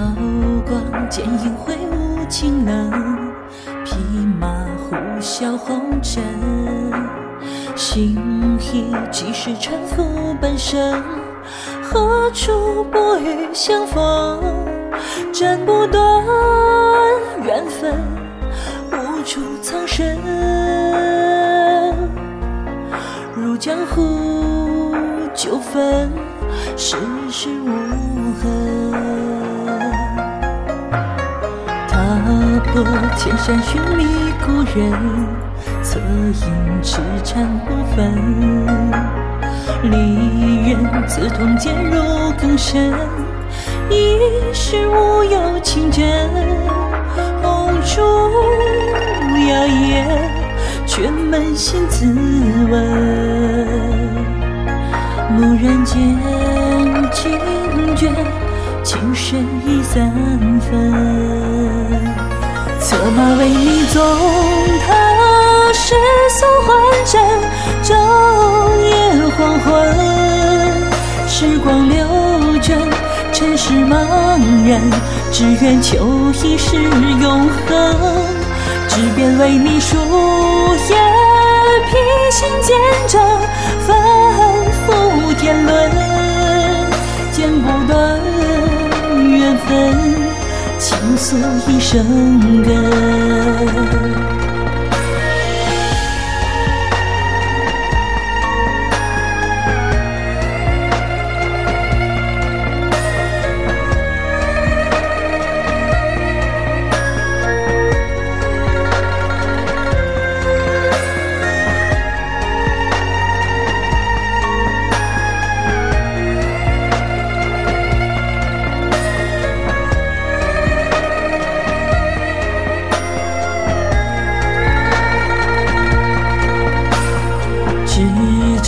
刀光剑影挥舞清冷，匹马呼啸红尘。心意几时沉浮半生？何处薄雨相逢？斩不断缘分，无处藏身。入江湖纠纷，世事无痕。踏破千山寻觅故人，侧影痴缠不分。离人刺痛渐入更深，一世无有情真。红烛摇曳，却扪心自问。蓦然间惊觉，情深已三分。策马为你纵，他世俗幻阵，昼夜黄昏。时光流转，尘世茫然，只愿求一世永恒。只便为你书页，披星见证，反复天伦，剪不断。倾诉一生根。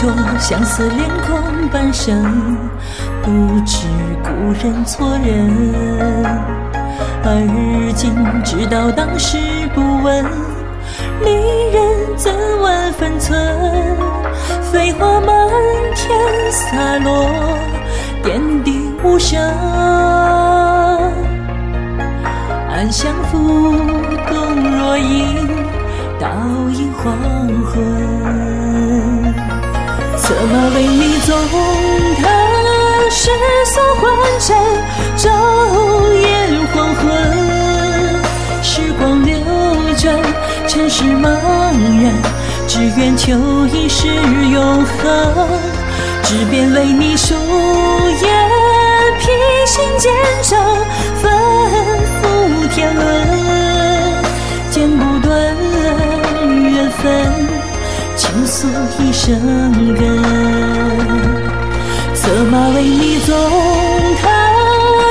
着相思连空半生，不知故人错认。而今知道当时不问，离人怎问分寸？飞花满天洒落，点滴无声。暗香为你纵，他世俗幻阵，昼夜黄昏。时光流转，尘世茫然，只愿求一世永恒。只便为你书页，披星见证，反复天伦，剪不断缘分。倾诉一生根，策马为你纵，踏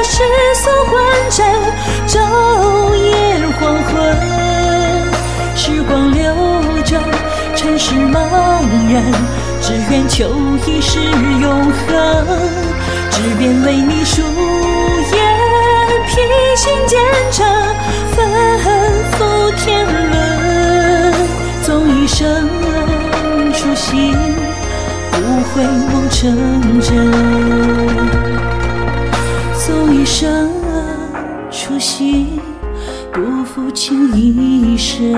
世俗幻阵，昼夜黄昏。时光流转，尘世茫然，只愿求一世永恒。只愿为你书页，披星见证，回梦成真，纵一生初心，不负情一生。